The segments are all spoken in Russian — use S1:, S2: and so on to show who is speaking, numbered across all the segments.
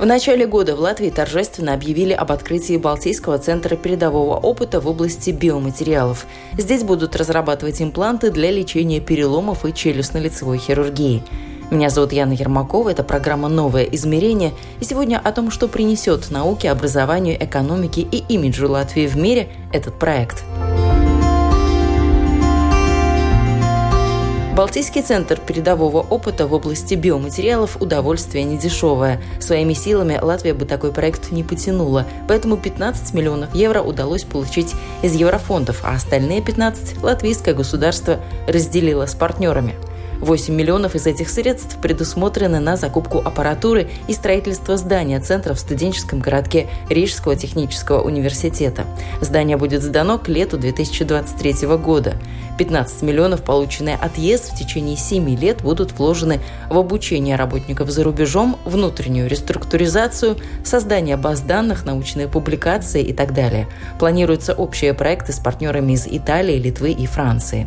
S1: В начале года в Латвии торжественно объявили об открытии Балтийского центра передового опыта в области биоматериалов. Здесь будут разрабатывать импланты для лечения переломов и челюстно-лицевой хирургии. Меня зовут Яна Ермакова, это программа «Новое измерение», и сегодня о том, что принесет науке, образованию, экономике и имиджу Латвии в мире этот проект – Балтийский центр передового опыта в области биоматериалов – удовольствие недешевое. Своими силами Латвия бы такой проект не потянула, поэтому 15 миллионов евро удалось получить из еврофондов, а остальные 15 латвийское государство разделило с партнерами – 8 миллионов из этих средств предусмотрены на закупку аппаратуры и строительство здания центра в студенческом городке Рижского технического университета. Здание будет сдано к лету 2023 года. 15 миллионов, полученные от ЕС в течение 7 лет, будут вложены в обучение работников за рубежом, внутреннюю реструктуризацию, создание баз данных, научные публикации и так далее. Планируются общие проекты с партнерами из Италии, Литвы и Франции.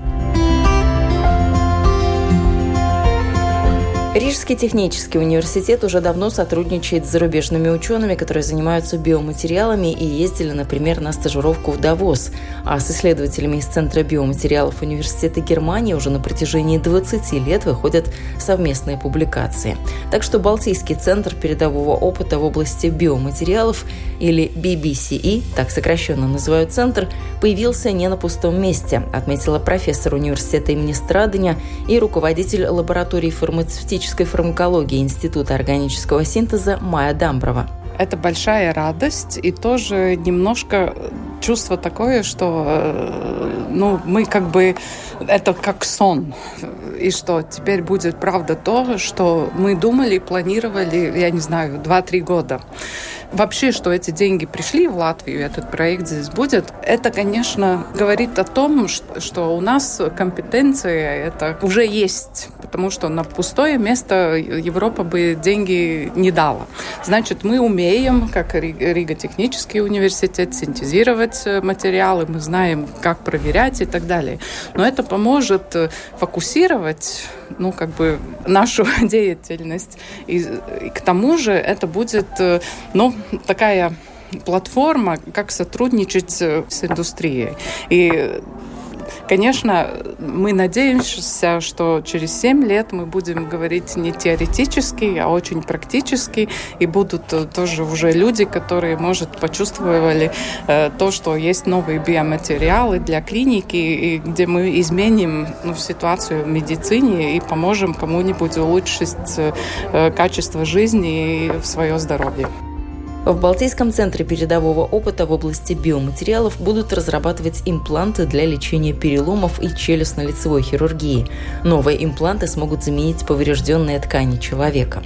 S1: Рижский технический университет уже давно сотрудничает с зарубежными учеными, которые занимаются биоматериалами и ездили, например, на стажировку в Давос. А с исследователями из Центра биоматериалов Университета Германии уже на протяжении 20 лет выходят совместные публикации. Так что Балтийский центр передового опыта в области биоматериалов или BBCE, так сокращенно называют центр, появился не на пустом месте, отметила профессор университета имени Страдыня и руководитель лаборатории фармацевтической клинической фармакологии Института органического синтеза Майя Дамброва.
S2: Это большая радость и тоже немножко чувство такое, что э, ну, мы как бы это как сон. И что теперь будет правда то, что мы думали, планировали, я не знаю, 2-3 года вообще, что эти деньги пришли в Латвию, этот проект здесь будет, это, конечно, говорит о том, что у нас компетенция это уже есть, потому что на пустое место Европа бы деньги не дала. Значит, мы умеем, как Рига технический университет, синтезировать материалы, мы знаем, как проверять и так далее. Но это поможет фокусировать ну, как бы нашу деятельность. И, и к тому же это будет, ну, такая платформа, как сотрудничать с индустрией. И Конечно, мы надеемся, что через 7 лет мы будем говорить не теоретически, а очень практически, и будут тоже уже люди, которые, может, почувствовали э, то, что есть новые биоматериалы для клиники, и где мы изменим ну, ситуацию в медицине и поможем кому-нибудь улучшить э, качество жизни и свое здоровье.
S1: В Балтийском центре передового опыта в области биоматериалов будут разрабатывать импланты для лечения переломов и челюстно-лицевой хирургии. Новые импланты смогут заменить поврежденные ткани человека.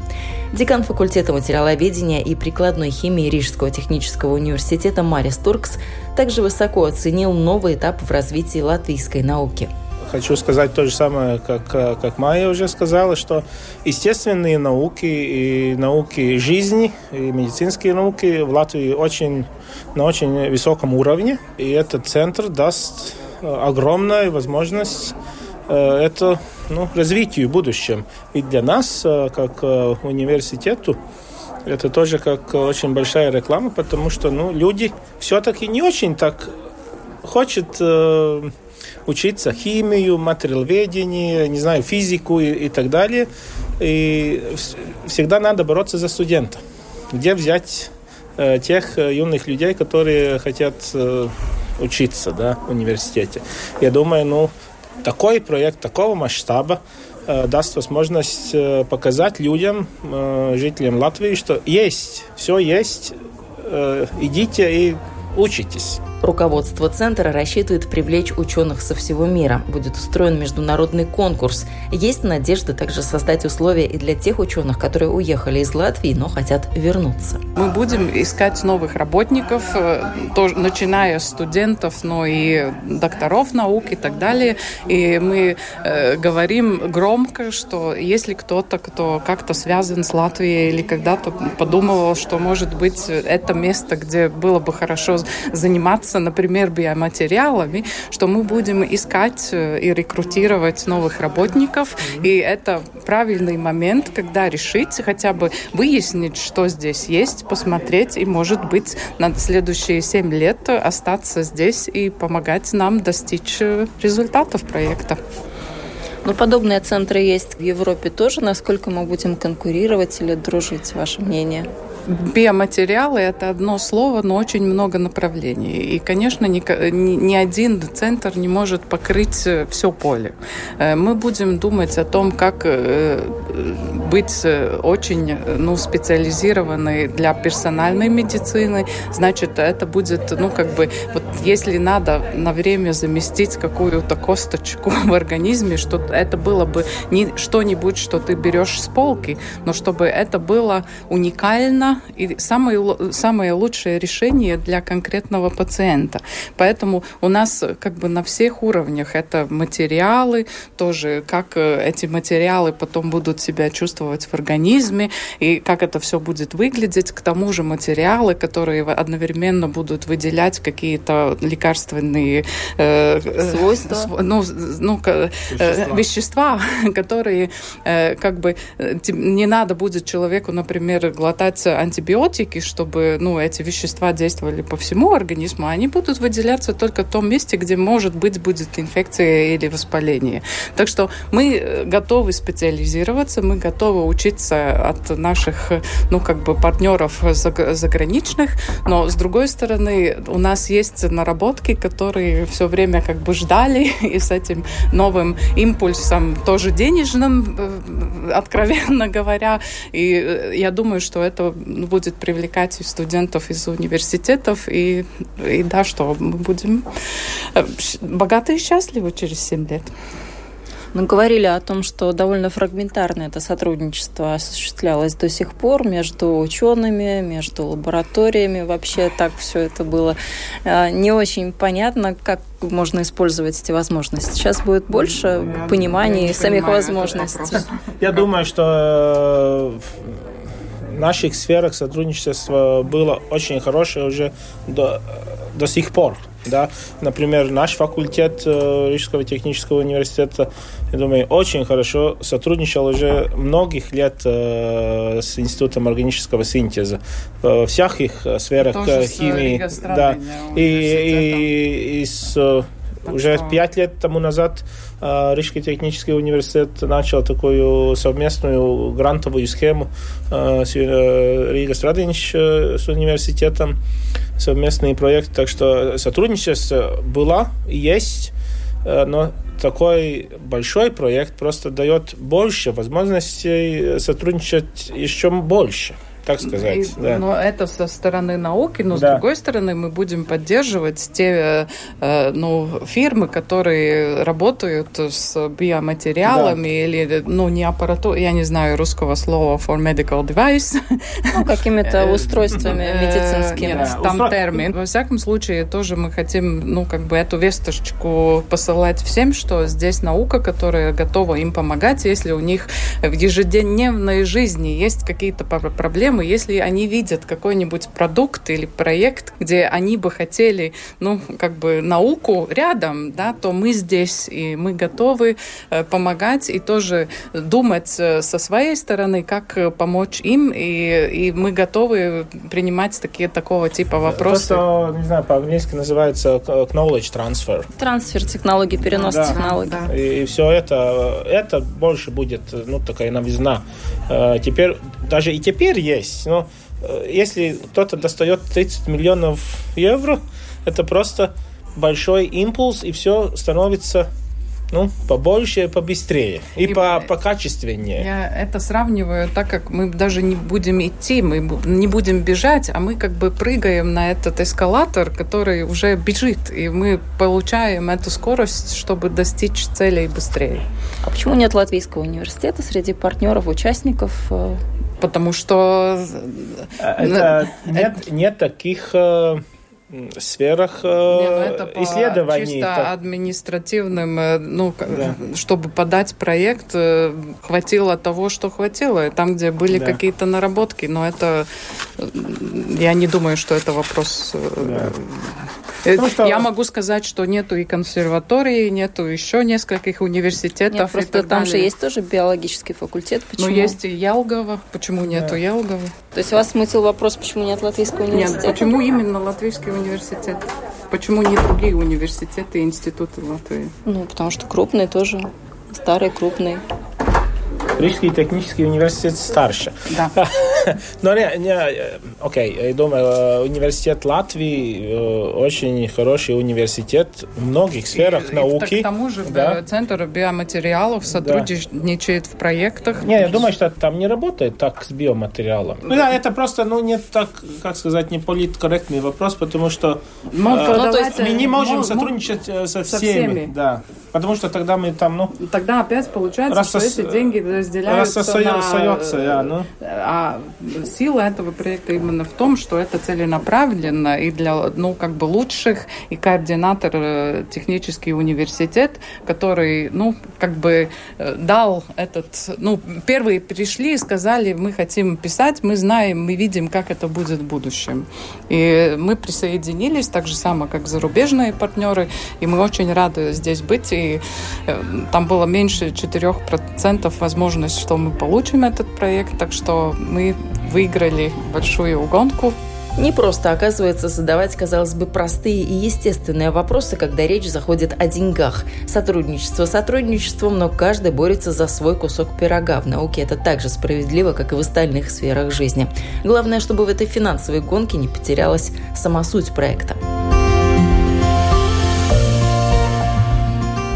S1: Декан факультета материаловедения и прикладной химии Рижского технического университета Марис Туркс также высоко оценил новый этап в развитии латвийской науки –
S3: хочу сказать то же самое, как, как Майя уже сказала, что естественные науки и науки жизни, и медицинские науки в Латвии очень, на очень высоком уровне. И этот центр даст э, огромную возможность э, это ну, развитию в будущем. И для нас, э, как университету, это тоже как очень большая реклама, потому что ну, люди все-таки не очень так хотят учиться химию, материаловедение, не знаю, физику и, и так далее. И всегда надо бороться за студента. Где взять э, тех э, юных людей, которые хотят э, учиться да, в университете? Я думаю, ну, такой проект такого масштаба э, даст возможность э, показать людям, э, жителям Латвии, что есть, все есть, э, идите и учитесь.
S1: Руководство центра рассчитывает привлечь ученых со всего мира. Будет устроен международный конкурс. Есть надежда также создать условия и для тех ученых, которые уехали из Латвии, но хотят вернуться.
S2: Мы будем искать новых работников, э, начиная с студентов, но и докторов наук и так далее. И мы э, говорим громко, что если кто-то, кто как-то связан с Латвией или когда-то подумывал, что, может быть, это место, где было бы хорошо заниматься заниматься, например, биоматериалами, что мы будем искать э, и рекрутировать новых работников. И это правильный момент, когда решить, хотя бы выяснить, что здесь есть, посмотреть и, может быть, на следующие семь лет остаться здесь и помогать нам достичь э, результатов проекта.
S1: Но подобные центры есть в Европе тоже. Насколько мы будем конкурировать или дружить, ваше мнение?
S2: Биоматериалы – это одно слово, но очень много направлений. И, конечно, ни, ни один центр не может покрыть э, все поле. Э, мы будем думать о том, как э, быть очень ну, специализированной для персональной медицины. Значит, это будет, ну, как бы, вот если надо на время заместить какую-то косточку в организме, что это было бы не что-нибудь, что ты берешь с полки, но чтобы это было уникально, и самое, самое лучшее решение для конкретного пациента. Поэтому у нас как бы на всех уровнях это материалы, тоже как э, эти материалы потом будут себя чувствовать в организме, и как это все будет выглядеть. К тому же материалы, которые одновременно будут выделять какие-то лекарственные э,
S1: э свойства,
S2: ну, ну, э, вещества. вещества, которые э, как бы не надо будет человеку, например, глотать антибиотики, чтобы ну, эти вещества действовали по всему организму, они будут выделяться только в том месте, где, может быть, будет инфекция или воспаление. Так что мы э, готовы специализироваться, мы готовы учиться от наших ну, как бы партнеров заграничных, но, с другой стороны, у нас есть наработки, которые все время как бы ждали, и с этим новым импульсом, тоже денежным, э, откровенно говоря, и э, я думаю, что это будет привлекать студентов из университетов, и, и да, что мы будем э, богаты и счастливы через 7 лет.
S1: Мы говорили о том, что довольно фрагментарно это сотрудничество осуществлялось до сих пор между учеными, между лабораториями. Вообще так все это было э, не очень понятно, как можно использовать эти возможности. Сейчас будет больше ну, понимания самих возможностей.
S3: Я думаю, что наших сферах сотрудничества было очень хорошее уже до, до сих пор. Да? Например, наш факультет э, Рижского технического университета, я думаю, очень хорошо сотрудничал уже многих лет э, с Институтом органического синтеза во всех их сферах
S2: Тоже
S3: химии. Да. И, и, и с уже пять лет тому назад э, Рижский технический университет начал такую совместную грантовую схему э, с э, Рига Страдинич с университетом, совместный проект. Так что сотрудничество было и есть, но такой большой проект просто дает больше возможностей сотрудничать еще больше так сказать. И,
S2: да. Но это со стороны науки, но да. с другой стороны мы будем поддерживать те э, ну, фирмы, которые работают с биоматериалами да. или ну не аппаратуру, я не знаю русского слова for medical device.
S1: Ну, какими-то э, устройствами э, медицинскими.
S2: Там термин. Во всяком случае, тоже мы хотим, ну, как бы эту весточку посылать всем, что здесь наука, которая готова им помогать, если у них в ежедневной жизни есть какие-то проблемы, проблемы, если они видят какой-нибудь продукт или проект, где они бы хотели, ну, как бы науку рядом, да, то мы здесь, и мы готовы э, помогать и тоже думать э, со своей стороны, как э, помочь им, и, и мы готовы принимать такие, такого типа вопросы.
S3: То, что, не знаю, по-английски называется knowledge transfer.
S1: Трансфер технологий, перенос да. технологий. Да.
S3: И, и все это, это больше будет, ну, такая новизна. Теперь, даже и теперь есть есть. Но э, если кто-то достает 30 миллионов евро, это просто большой импульс, и все становится ну, побольше, побыстрее и, и по, покачественнее.
S2: Я это сравниваю так, как мы даже не будем идти, мы не будем бежать, а мы как бы прыгаем на этот эскалатор, который уже бежит, и мы получаем эту скорость, чтобы достичь целей быстрее.
S1: А почему нет Латвийского университета среди партнеров, участников?
S2: Потому что...
S3: Это, нет, нет таких сферах э, ну это исследований.
S2: Чисто так... административным, э, ну, да. чтобы подать проект, э, хватило того, что хватило. Там, где были да. какие-то наработки, но это, я не думаю, что это вопрос да. Ну, что... Я могу сказать, что нету и консерватории, нету еще нескольких университетов. Нет,
S1: просто там далее. же есть тоже биологический факультет.
S2: Ну, почему? Ну, есть и Ялгова. Почему нету да. Ялгова?
S1: То есть у вас смысл вопрос, почему нет Латвийского университета?
S2: Нет, почему именно Латвийский университет? Почему не другие университеты и институты Латвии?
S1: Ну, потому что крупные тоже. Старые, крупные.
S3: Рижский технический университет старше.
S2: Да.
S3: Но не, не, окей, я думаю, университет Латвии очень хороший университет в многих сферах и, науки. И,
S2: к тому же да. Центр биоматериалов сотрудничает да. в проектах.
S3: Не, я думаю, что там не работает так с биоматериалом. Ну, да, это просто, ну, не так, как сказать, не политкорректный вопрос, потому что
S2: ну, э,
S3: ну, то есть, мы не можем сотрудничать со, со всеми. всеми. Да. Потому что тогда мы там, ну...
S2: Тогда опять получается, что эти деньги разделяются
S3: рассосается, на...
S2: Я, ну. А сила этого проекта именно в том, что это целенаправленно и для, ну, как бы лучших, и координатор э, технический университет, который, ну, как бы э, дал этот, ну, первые пришли и сказали, мы хотим писать, мы знаем, мы видим, как это будет в будущем. И мы присоединились так же само, как зарубежные партнеры, и мы очень рады здесь быть, и э, там было меньше 4% возможность, что мы получим этот проект, так что мы выиграли большую гонку.
S1: Не просто, оказывается, задавать, казалось бы, простые и естественные вопросы, когда речь заходит о деньгах. Сотрудничество сотрудничеством, но каждый борется за свой кусок пирога. В науке это так же справедливо, как и в остальных сферах жизни. Главное, чтобы в этой финансовой гонке не потерялась сама суть проекта.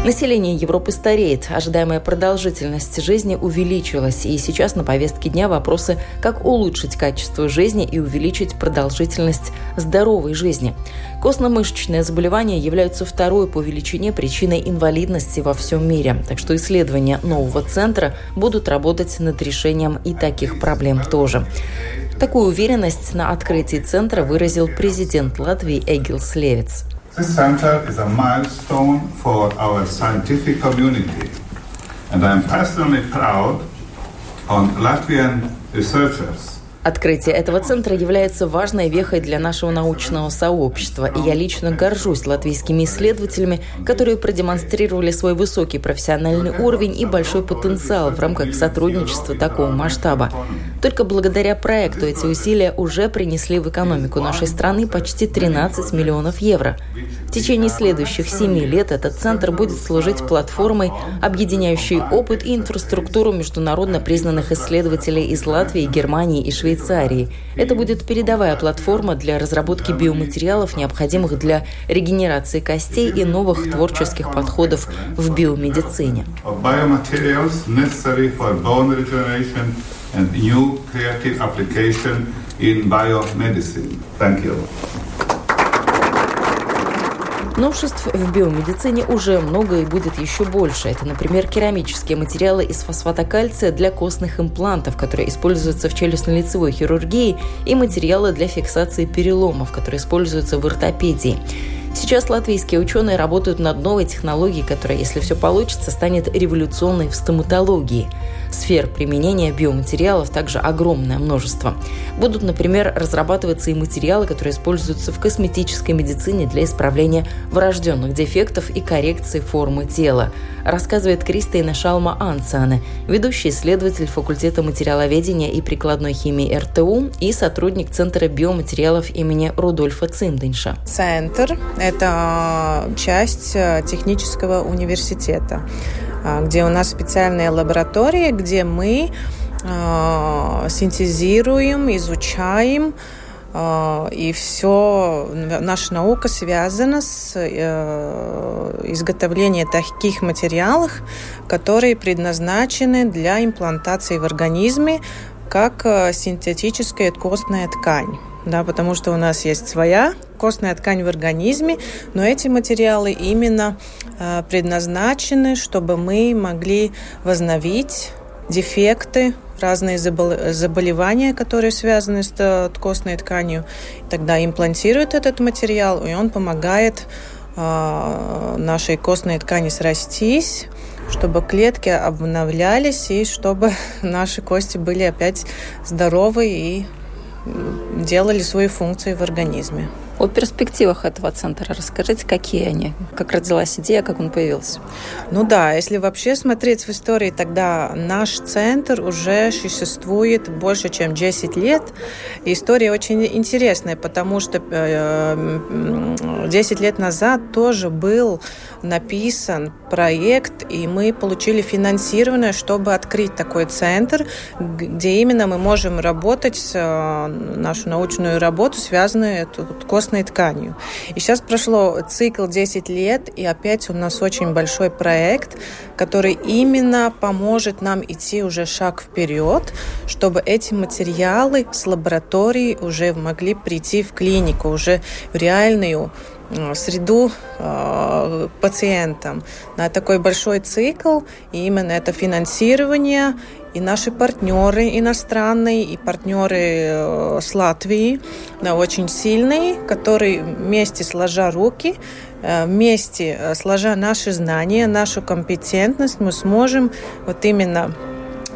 S1: Население Европы стареет, ожидаемая продолжительность жизни увеличилась, и сейчас на повестке дня вопросы, как улучшить качество жизни и увеличить продолжительность здоровой жизни. Костно-мышечные заболевания являются второй по величине причиной инвалидности во всем мире, так что исследования нового центра будут работать над решением и таких проблем тоже. Такую уверенность на открытии центра выразил президент Латвии Эгилс Левиц.
S4: This center is a milestone for our scientific community, and I am personally proud on Latvian researchers
S1: Открытие этого центра является важной вехой для нашего научного сообщества, и я лично горжусь латвийскими исследователями, которые продемонстрировали свой высокий профессиональный уровень и большой потенциал в рамках сотрудничества такого масштаба. Только благодаря проекту эти усилия уже принесли в экономику нашей страны почти 13 миллионов евро. В течение следующих семи лет этот центр будет служить платформой, объединяющей опыт и инфраструктуру международно признанных исследователей из Латвии, Германии и Швейцарии. Это будет передовая платформа для разработки биоматериалов, необходимых для регенерации костей и новых творческих подходов в биомедицине. Thank you. Новшеств в биомедицине уже много и будет еще больше. Это, например, керамические материалы из фосфата кальция для костных имплантов, которые используются в челюстно-лицевой хирургии, и материалы для фиксации переломов, которые используются в ортопедии. Сейчас латвийские ученые работают над новой технологией, которая, если все получится, станет революционной в стоматологии. Сфер применения биоматериалов также огромное множество. Будут, например, разрабатываться и материалы, которые используются в косметической медицине для исправления врожденных дефектов и коррекции формы тела, рассказывает Кристина Шалма Анциане, ведущий исследователь факультета материаловедения и прикладной химии РТУ и сотрудник Центра биоматериалов имени Рудольфа Цимденша.
S5: Центр – это часть э, технического университета. А, где у нас специальная лаборатория, где мы а, синтезируем, изучаем а, и все, наша наука связана с э, изготовлением таких материалов, которые предназначены для имплантации в организме, как э, синтетическая костная ткань. Да, потому что у нас есть своя костная ткань в организме, но эти материалы именно э, предназначены, чтобы мы могли возновить дефекты разные заболевания, которые связаны с э, костной тканью. Тогда имплантируют этот материал, и он помогает э, нашей костной ткани срастись, чтобы клетки обновлялись и чтобы наши кости были опять здоровы и делали свои функции в организме.
S1: О перспективах этого центра расскажите, какие они, как родилась идея, как он появился.
S5: Ну да, если вообще смотреть в истории, тогда наш центр уже существует больше, чем 10 лет. И история очень интересная, потому что 10 э, лет назад тоже был написан проект, и мы получили финансирование, чтобы открыть такой центр, где именно мы можем работать, э, нашу научную работу, связанную с костной тканью. И сейчас прошло цикл 10 лет, и опять у нас очень большой проект, который именно поможет нам идти уже шаг вперед, чтобы эти материалы с лаборатории уже могли прийти в клинику, уже в реальную Э, среду э, пациентам на такой большой цикл. И именно это финансирование и наши партнеры иностранные, и партнеры э, с Латвии, очень сильные, которые вместе сложа руки, э, вместе сложа наши знания, нашу компетентность, мы сможем вот именно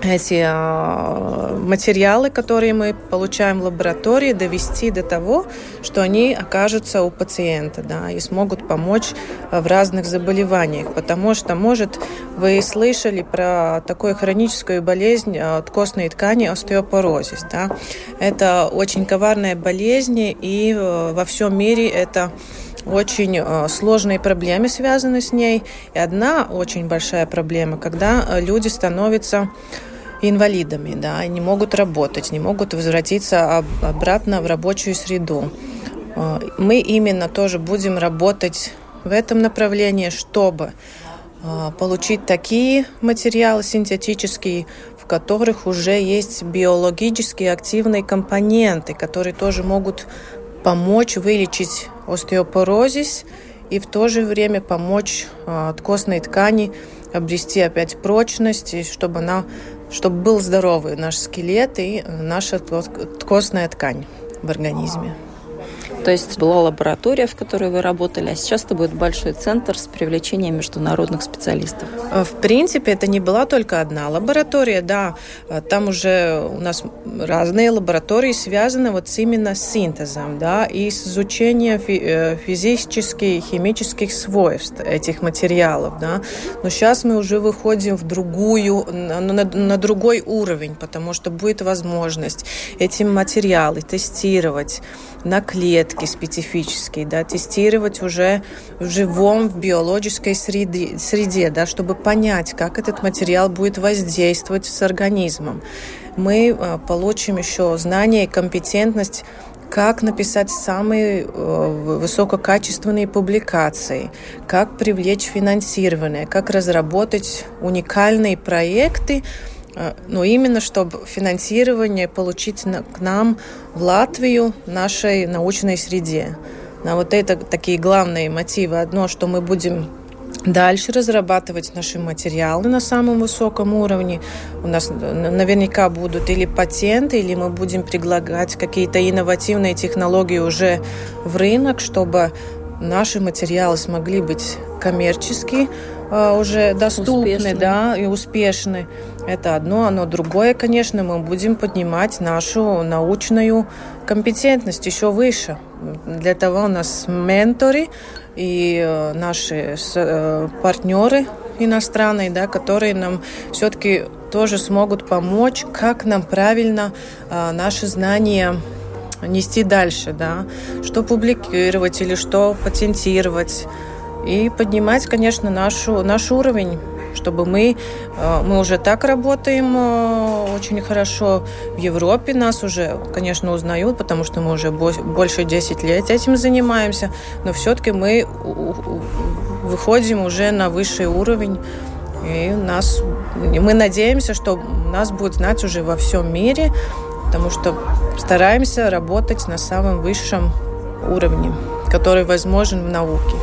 S5: эти э, материалы, которые мы получаем в лаборатории, довести до того, что они окажутся у пациента да, и смогут помочь в разных заболеваниях. Потому что, может, вы слышали про такую хроническую болезнь от костной ткани остеопорозис. Да? Это очень коварная болезнь, и во всем мире это очень э, сложные проблемы связаны с ней. И одна очень большая проблема, когда э, люди становятся инвалидами, да, не могут работать, не могут возвратиться обратно в рабочую среду. Э, мы именно тоже будем работать в этом направлении, чтобы получить такие материалы синтетические, в которых уже есть биологически активные компоненты, которые тоже могут помочь вылечить остеопорозис и в то же время помочь а, от костной ткани обрести опять прочность, и чтобы, она, чтобы был здоровый наш скелет и наша костная ткань в организме.
S1: То есть была лаборатория, в которой вы работали, а сейчас это будет большой центр с привлечением международных специалистов.
S5: Э, в принципе, это не была только одна лаборатория, да. Э, там уже у нас разные лаборатории связаны вот именно с синтезом, да, и с изучением э, физических, химических свойств этих материалов, да. Но сейчас мы уже выходим в другую, на, на другой уровень, потому что будет возможность эти материалы тестировать на клетки специфические, да, тестировать уже в живом, в биологической среде, среде да, чтобы понять, как этот материал будет воздействовать с организмом. Мы э, получим еще знания и компетентность как написать самые э, высококачественные публикации, как привлечь финансирование, как разработать уникальные проекты, но именно чтобы финансирование получить к нам в Латвию, нашей научной среде. На вот это такие главные мотивы. Одно, что мы будем дальше разрабатывать наши материалы на самом высоком уровне. У нас наверняка будут или патенты, или мы будем предлагать какие-то инновативные технологии уже в рынок, чтобы наши материалы смогли быть коммерчески э, уже доступны успешны. Да, и успешны. Это одно, оно другое, конечно, мы будем поднимать нашу научную компетентность еще выше. Для того у нас менторы и э, наши э, партнеры иностранные, да, которые нам все-таки тоже смогут помочь, как нам правильно э, наши знания нести дальше, да, что публикировать или что патентировать и поднимать, конечно, нашу, наш уровень чтобы мы, э, мы уже так работаем э, очень хорошо. В Европе нас уже, конечно, узнают, потому что мы уже больше 10 лет этим занимаемся, но все-таки мы выходим уже на высший уровень. И нас, мы надеемся, что нас будут знать уже во всем мире, потому что стараемся работать на самом высшем уровне, который возможен в науке.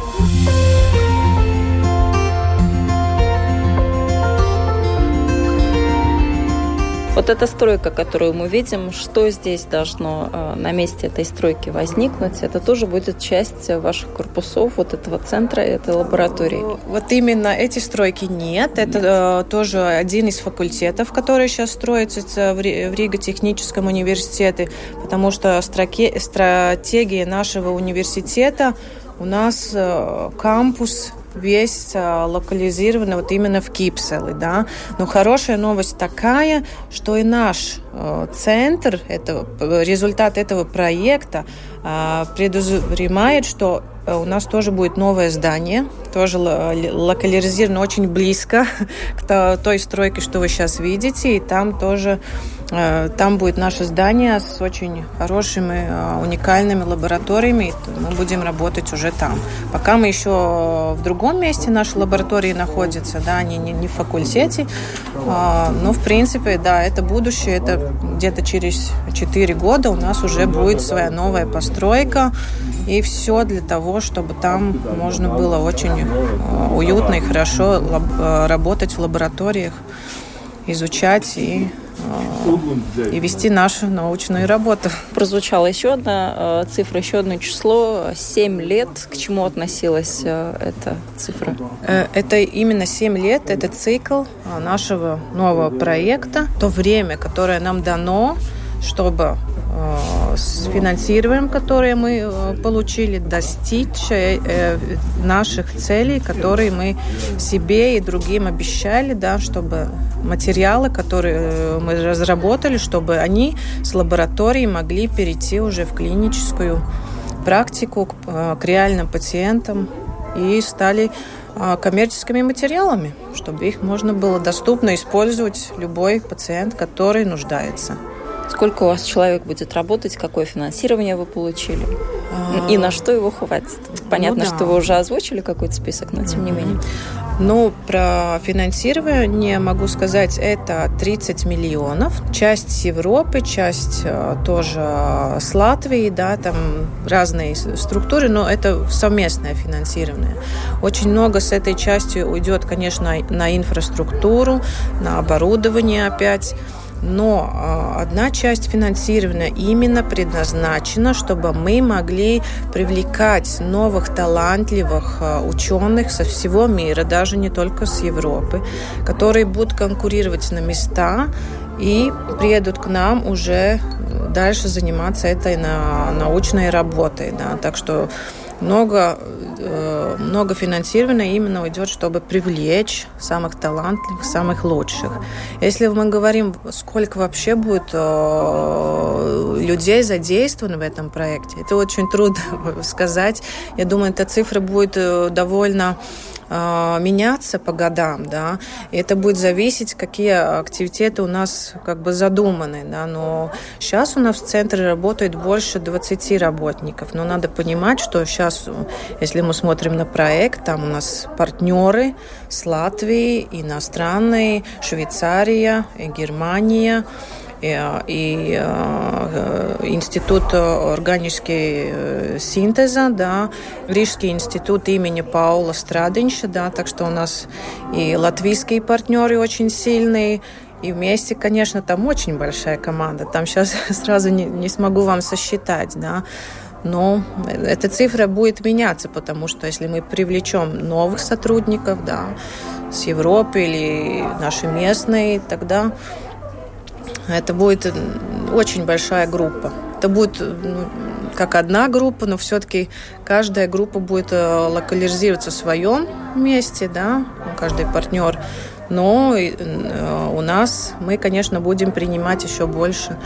S1: Вот эта стройка, которую мы видим, что здесь должно э, на месте этой стройки возникнуть, это тоже будет часть ваших корпусов, вот этого центра, этой лаборатории?
S5: Вот именно эти стройки нет. Это нет. Э, тоже один из факультетов, который сейчас строится в Рига техническом университете, потому что стратегия нашего университета у нас э, кампус весь а, локализирован вот именно в Кипселе, да. Но хорошая новость такая, что и наш э, центр, это, результат этого проекта э, предусматривает, что э, у нас тоже будет новое здание, тоже локализировано очень близко к той стройке, что вы сейчас видите, и там тоже Э, там будет наше здание с очень хорошими, э, уникальными лабораториями. И мы будем работать уже там. Пока мы еще в другом месте наши лаборатории находятся, да, они не, не в факультете. А, но, в принципе, да, это будущее. Это где-то через 4 года у нас уже будет своя новая постройка. И все для того, чтобы там можно было очень э, уютно и хорошо работать в лабораториях, изучать и и вести нашу научную работу.
S1: Прозвучала еще одна э, цифра, еще одно число. Семь лет. К чему относилась э, эта цифра?
S5: Э, это именно семь лет, это цикл нашего нового проекта. То время, которое нам дано, чтобы с финансированием, которое мы получили, достичь наших целей, которые мы себе и другим обещали, да, чтобы материалы, которые э, мы разработали, чтобы они с лабораторией могли перейти уже в клиническую практику к, э, к реальным пациентам и стали э, коммерческими материалами, чтобы их можно было доступно использовать любой пациент, который нуждается.
S1: Сколько у вас человек будет работать, какое финансирование вы получили и на что его хватит? Понятно, ну, да. что вы уже озвучили какой-то список, но тем не менее.
S5: Ну, про финансирование могу сказать, это 30 миллионов. Часть Европы, часть э, тоже с Латвии, да, там разные структуры, но это совместное финансирование. Очень много с этой частью уйдет, конечно, на инфраструктуру, на оборудование опять. Но а, одна часть финансирования именно предназначена, чтобы мы могли привлекать новых талантливых а, ученых со всего мира, даже не только с Европы, которые будут конкурировать на места и приедут к нам уже дальше заниматься этой научной работой. Да. Так что много, э, много финансирования именно уйдет, чтобы привлечь самых талантливых, самых лучших. Если мы говорим, сколько вообще будет э, людей задействовано в этом проекте, это очень трудно сказать. Я думаю, эта цифра будет э, довольно а, меняться по годам, да, и это будет зависеть, какие активитеты у нас как бы задуманы, да, но сейчас у нас в центре работает больше 20 работников, но надо понимать, что сейчас, если мы смотрим на проект, там у нас партнеры с Латвии, иностранные, Швейцария, Германия, и э, Институт органической э, синтеза, да, Рижский институт имени Паула Страдинча, да, так что у нас и латвийские партнеры очень сильные, и вместе, конечно, там очень большая команда. Там сейчас сразу не, не смогу вам сосчитать, да. Но эта цифра будет меняться, потому что если мы привлечем новых сотрудников, да, с Европы или наши местные, тогда это будет очень большая группа. Это будет ну, как одна группа, но все-таки каждая группа будет э, локализироваться в своем месте, да, каждый партнер. Но э, у нас мы, конечно, будем принимать еще больше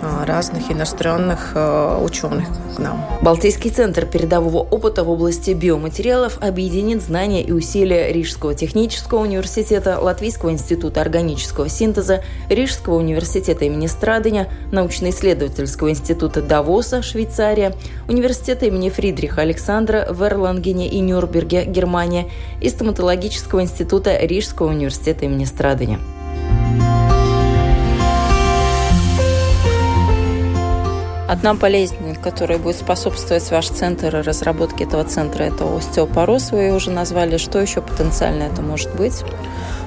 S5: разных иностранных ученых к нам.
S1: Балтийский центр передового опыта в области биоматериалов объединит знания и усилия Рижского технического университета, Латвийского института органического синтеза, Рижского университета имени Страдыня, научно-исследовательского института Давоса, Швейцария, университета имени Фридриха Александра в Эрлангене и Нюрнберге, Германия и стоматологического института Рижского университета имени Страдыня.
S6: Одна болезнь, которая будет способствовать ваш центр и разработке этого центра, это остеопороз, вы уже назвали. Что еще потенциально это может быть?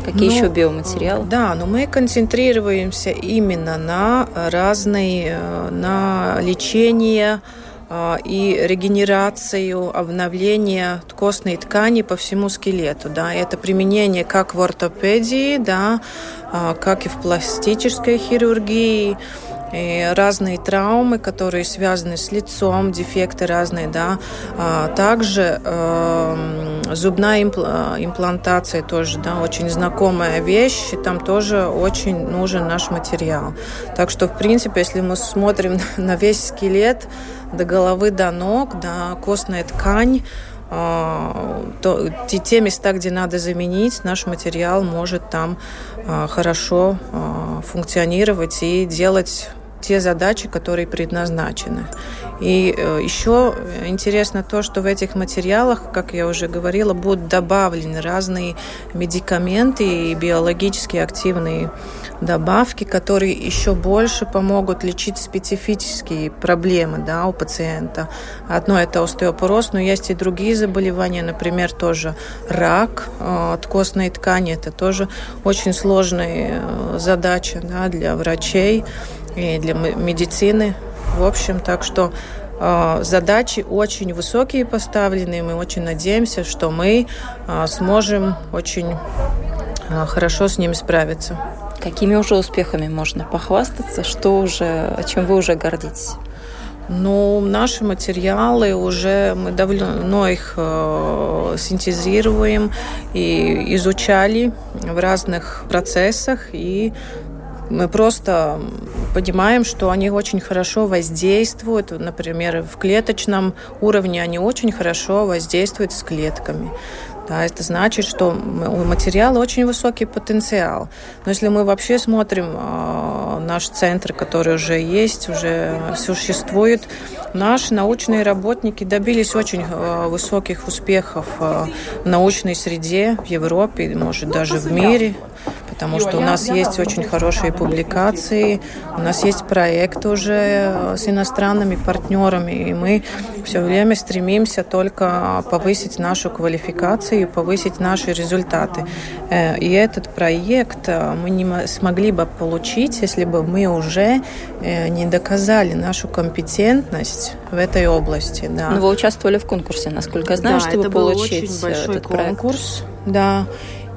S6: Какие ну, еще биоматериалы?
S5: Да, но мы концентрируемся именно на разные, э, на лечение э, и регенерацию, обновление костной ткани по всему скелету. Да. Это применение как в ортопедии, да, э, как и в пластической хирургии, и разные травмы, которые связаны с лицом, дефекты разные, да. А также э, зубная имплантация тоже, да, очень знакомая вещь, и там тоже очень нужен наш материал. Так что, в принципе, если мы смотрим на весь скелет, до головы до ног, да, костная ткань, а, то, те, те места, где надо заменить, наш материал может там а, хорошо а, функционировать и делать те задачи, которые предназначены. И э, еще интересно то, что в этих материалах, как я уже говорила, будут добавлены разные медикаменты и биологически активные добавки, которые еще больше помогут лечить специфические проблемы да, у пациента. Одно это остеопороз, но есть и другие заболевания, например, тоже рак э, костной ткани. Это тоже очень сложная э, задача да, для врачей и для медицины. В общем, так что э, задачи очень высокие поставлены, мы очень надеемся, что мы э, сможем очень э, хорошо с ними справиться.
S6: Какими уже успехами можно похвастаться? Что уже, чем вы уже гордитесь?
S5: Ну, наши материалы уже мы давно их э, синтезируем и изучали в разных процессах и мы просто понимаем, что они очень хорошо воздействуют. Например, в клеточном уровне они очень хорошо воздействуют с клетками. Да, это значит, что у материала очень высокий потенциал. Но если мы вообще смотрим э, наш центр, который уже есть, уже существует, наши научные работники добились очень э, высоких успехов э, в научной среде в Европе, может даже в мире потому что у нас есть очень хорошие публикации, у нас есть проект уже э, с иностранными партнерами, и мы все время стремимся только повысить нашу квалификацию, повысить наши результаты. Э, и этот проект э, мы не смогли бы получить, если бы мы уже не доказали нашу компетентность в этой области. Да.
S6: Но вы участвовали в конкурсе, насколько я знаю, да, чтобы
S5: это
S6: получить
S5: был очень большой
S6: этот
S5: конкурс.
S6: Проект.
S5: Да.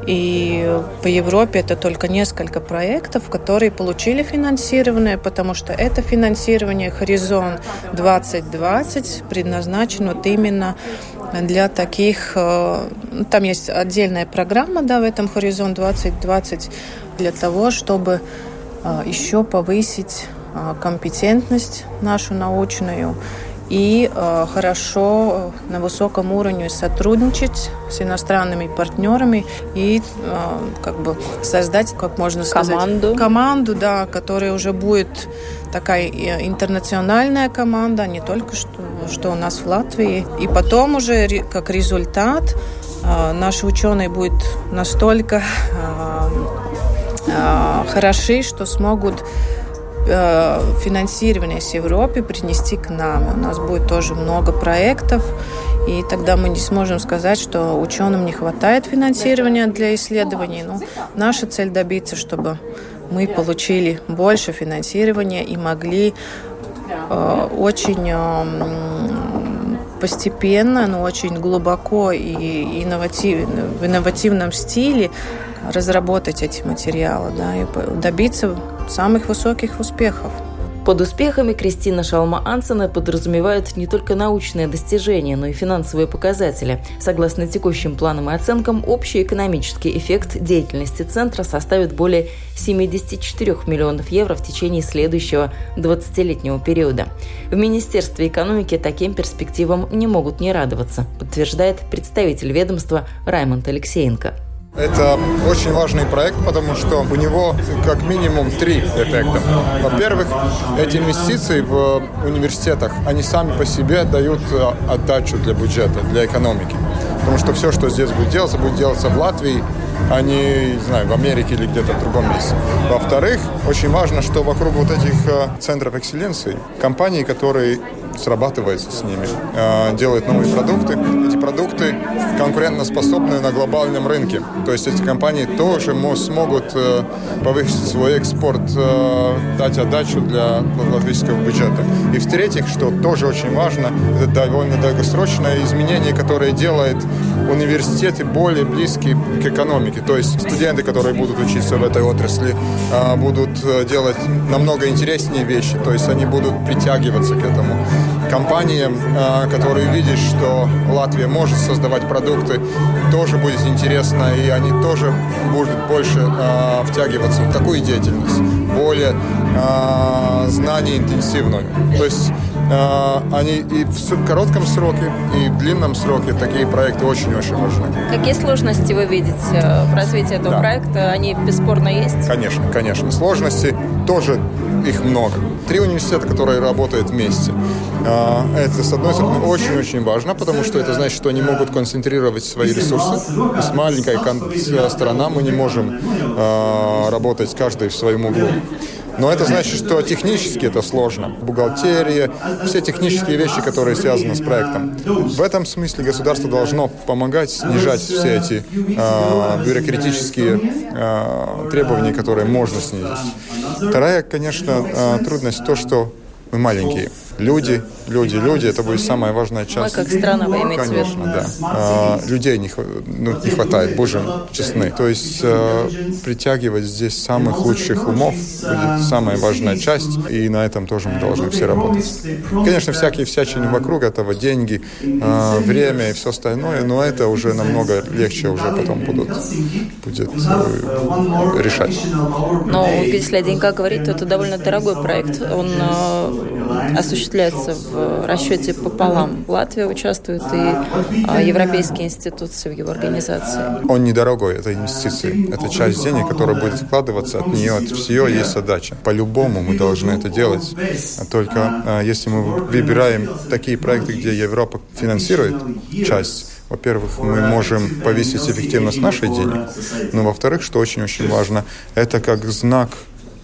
S5: И по Европе это только несколько проектов, которые получили финансирование, потому что это финансирование «Хоризонт 2020» предназначено вот именно для таких... Э, там есть отдельная программа да, в этом «Хоризонт 2020» для того, чтобы э, еще повысить э, компетентность нашу научную и э, хорошо э, на высоком уровне сотрудничать с иностранными партнерами и э, как бы создать, как можно сказать,
S6: команду,
S5: команду, да, которая уже будет такая интернациональная команда, а не только что, что у нас в Латвии. И потом уже как результат э, наши ученые будут настолько э, э, хороши, что смогут Э, финансирование с Европы принести к нам. У нас будет тоже много проектов, и тогда мы не сможем сказать, что ученым не хватает финансирования для исследований. Но наша цель добиться, чтобы мы получили больше финансирования и могли э, очень э, постепенно, но очень глубоко и инновативно, в инновативном стиле разработать эти материалы да, и добиться самых высоких успехов.
S1: Под успехами Кристина Шалма-Ансена подразумевает не только научные достижения, но и финансовые показатели. Согласно текущим планам и оценкам, общий экономический эффект деятельности центра составит более 74 миллионов евро в течение следующего 20-летнего периода. В Министерстве экономики таким перспективам не могут не радоваться, подтверждает представитель ведомства Раймонд Алексеенко.
S7: Это очень важный проект, потому что у него как минимум три эффекта. Во-первых, эти инвестиции в университетах, они сами по себе дают э, отдачу для бюджета, для экономики. Потому что все, что здесь будет делаться, будет делаться в Латвии, а не, не знаю, в Америке или где-то в другом месте. Во-вторых, очень важно, что вокруг вот этих э, центров экселленции компании, которые срабатывается с ними, э, делают новые продукты. Эти продукты конкурентоспособны на глобальном рынке. То есть эти компании тоже смогут э, повысить свой экспорт, дать отдачу для латвийского бюджета. И в-третьих, что тоже очень важно, это довольно долгосрочное изменение, которое делает университеты более близкие к экономике. То есть студенты, которые будут учиться в этой отрасли, будут э, делать намного интереснее вещи. То есть они будут притягиваться к этому. Компаниям, а, которые видят, что Латвия может создавать продукты, тоже будет интересно, и они тоже будут больше а, втягиваться в такую деятельность, более знаний интенсивную. То есть они и в коротком сроке, и в длинном сроке такие проекты очень-очень важны.
S6: Какие сложности вы видите в развитии этого да. проекта? Они бесспорно есть?
S7: Конечно, конечно. Сложности тоже их много. Три университета, которые работают вместе. А, это, с одной стороны, очень-очень важно, потому что это значит, что они могут концентрировать свои ресурсы. С маленькой страна мы не можем а, работать каждый в своем углу. Но это значит, что технически это сложно. Бухгалтерия, все технические вещи, которые связаны с проектом. В этом смысле государство должно помогать снижать все эти э, бюрократические э, требования, которые можно снизить. Вторая, конечно, э, трудность то, что мы маленькие. Люди, люди, люди, это будет самая важная часть.
S6: Мы как страна, вы имеете
S7: Конечно, да. А, людей не, ну, не хватает, будем честны. То есть а, притягивать здесь самых лучших умов будет самая важная часть, и на этом тоже мы должны все работать. Конечно, всякие всячины вокруг этого, деньги, а, время и все остальное, но это уже намного легче уже потом будут, будет э, решать.
S6: Но если о деньгах говорить, то это довольно дорогой проект. Он э, осуществляется осуществляется в расчете пополам. Латвия участвует и а, европейские институции в его организации.
S7: Он недорогой, это инвестиции. Это часть денег, которая будет вкладываться от нее, от всего есть задача. По-любому мы должны это делать. Только а, если мы выбираем такие проекты, где Европа финансирует часть, во-первых, мы можем повысить эффективность нашей денег, но во-вторых, что очень-очень важно, это как знак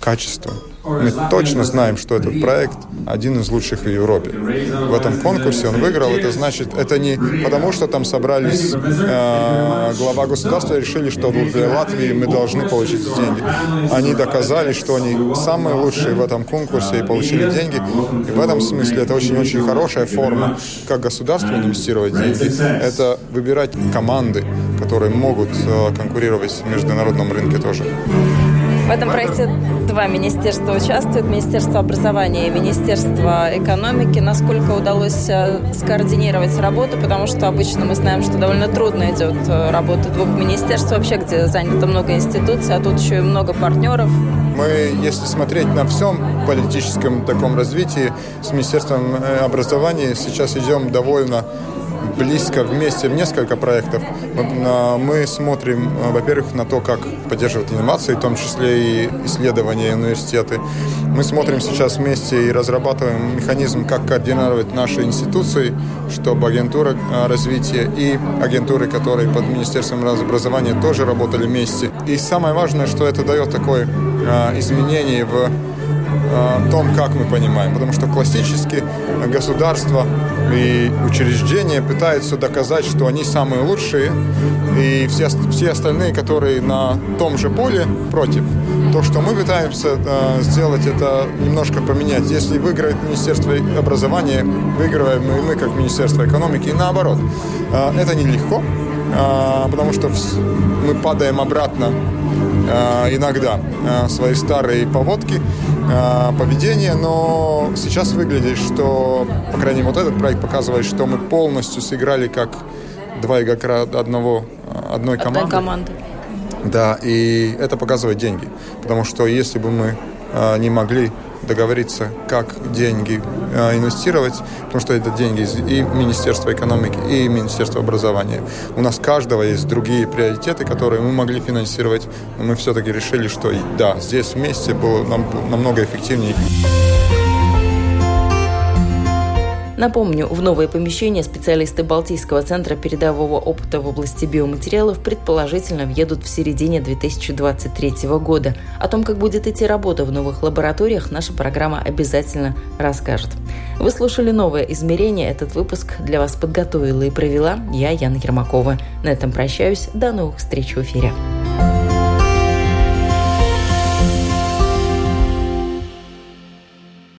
S7: качества. Мы точно знаем, что этот проект один из лучших в Европе. В этом конкурсе он выиграл. Это значит, это не потому, что там собрались э, глава государства и решили, что для Латвии мы должны получить деньги. Они доказали, что они самые лучшие в этом конкурсе и получили деньги. И в этом смысле это очень-очень хорошая форма, как государство инвестировать деньги. Это выбирать команды, которые могут э, конкурировать в международном рынке тоже.
S6: В этом проекте два министерства участвуют. Министерство образования и Министерство экономики. Насколько удалось э, скоординировать работу, потому что обычно мы знаем, что довольно трудно идет э, работа двух министерств вообще, где занято много институций, а тут еще и много партнеров.
S7: Мы, если смотреть на всем политическом таком развитии, с Министерством э, образования сейчас идем довольно близко вместе в несколько проектов. Мы смотрим, э, во-первых, на то, как поддерживать инновации, в том числе и исследования университеты. Мы смотрим сейчас вместе и разрабатываем механизм, как координировать наши институции, чтобы агентура э, развития и агентуры, которые под Министерством образования тоже работали вместе. И самое важное, что это дает такое изменение в том, как мы понимаем. Потому что классически государство и учреждения пытаются доказать, что они самые лучшие, и все, все остальные, которые на том же поле, против. То, что мы пытаемся э, сделать, это немножко поменять. Если выиграет Министерство образования, выигрываем и мы, как Министерство экономики, и наоборот. Э, это нелегко, э, потому что мы падаем обратно иногда свои старые поводки, э, поведения, но сейчас выглядит, что, по крайней мере, вот этот проект показывает, что мы полностью сыграли как два игрока одного, одной команды.
S6: Одной команды.
S7: Да, и это показывает деньги. Потому что если бы мы э, не могли договориться, как деньги э, инвестировать, потому что это деньги и Министерства экономики, и Министерства образования. У нас каждого есть другие приоритеты, которые мы могли финансировать, но мы все-таки решили, что да, здесь вместе было нам, намного эффективнее.
S1: Напомню, в новое помещение специалисты Балтийского центра передового опыта в области биоматериалов предположительно въедут в середине 2023 года. О том, как будет идти работа в новых лабораториях, наша программа обязательно расскажет. Вы слушали новое измерение. Этот выпуск для вас подготовила и провела я, Яна Ермакова. На этом прощаюсь. До новых встреч в эфире.